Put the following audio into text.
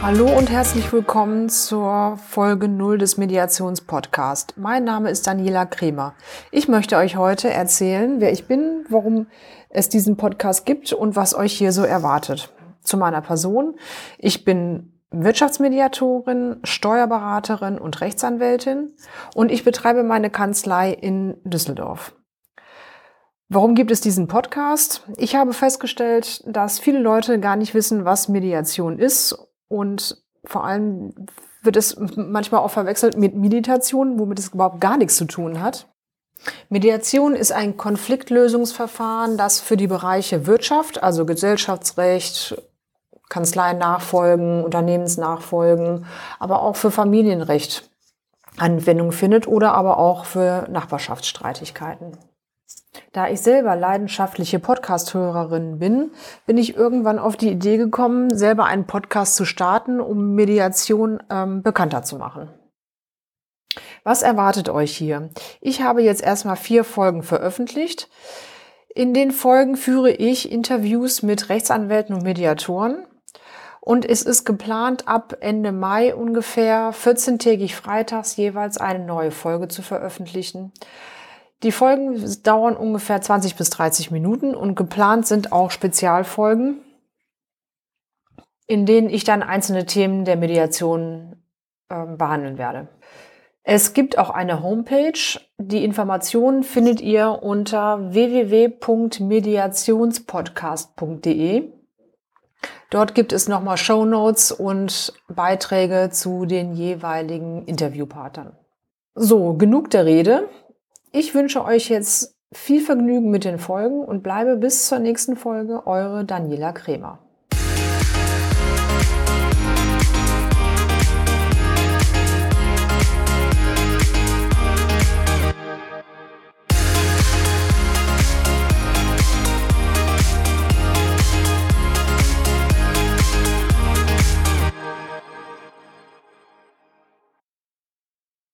Hallo und herzlich willkommen zur Folge 0 des Mediationspodcasts. Mein Name ist Daniela Kremer. Ich möchte euch heute erzählen, wer ich bin, warum es diesen Podcast gibt und was euch hier so erwartet. Zu meiner Person. Ich bin Wirtschaftsmediatorin, Steuerberaterin und Rechtsanwältin und ich betreibe meine Kanzlei in Düsseldorf. Warum gibt es diesen Podcast? Ich habe festgestellt, dass viele Leute gar nicht wissen, was Mediation ist und vor allem wird es manchmal auch verwechselt mit Meditation, womit es überhaupt gar nichts zu tun hat. Mediation ist ein Konfliktlösungsverfahren, das für die Bereiche Wirtschaft, also Gesellschaftsrecht, Kanzleiennachfolgen, Unternehmensnachfolgen, aber auch für Familienrecht Anwendung findet oder aber auch für Nachbarschaftsstreitigkeiten. Da ich selber leidenschaftliche Podcast-Hörerin bin, bin ich irgendwann auf die Idee gekommen, selber einen Podcast zu starten, um Mediation ähm, bekannter zu machen. Was erwartet euch hier? Ich habe jetzt erstmal vier Folgen veröffentlicht. In den Folgen führe ich Interviews mit Rechtsanwälten und Mediatoren. Und es ist geplant, ab Ende Mai ungefähr 14-tägig freitags jeweils eine neue Folge zu veröffentlichen. Die Folgen dauern ungefähr 20 bis 30 Minuten und geplant sind auch Spezialfolgen, in denen ich dann einzelne Themen der Mediation äh, behandeln werde. Es gibt auch eine Homepage. Die Informationen findet ihr unter www.mediationspodcast.de. Dort gibt es nochmal Show Notes und Beiträge zu den jeweiligen Interviewpartnern. So, genug der Rede. Ich wünsche euch jetzt viel Vergnügen mit den Folgen und bleibe bis zur nächsten Folge eure Daniela Kremer.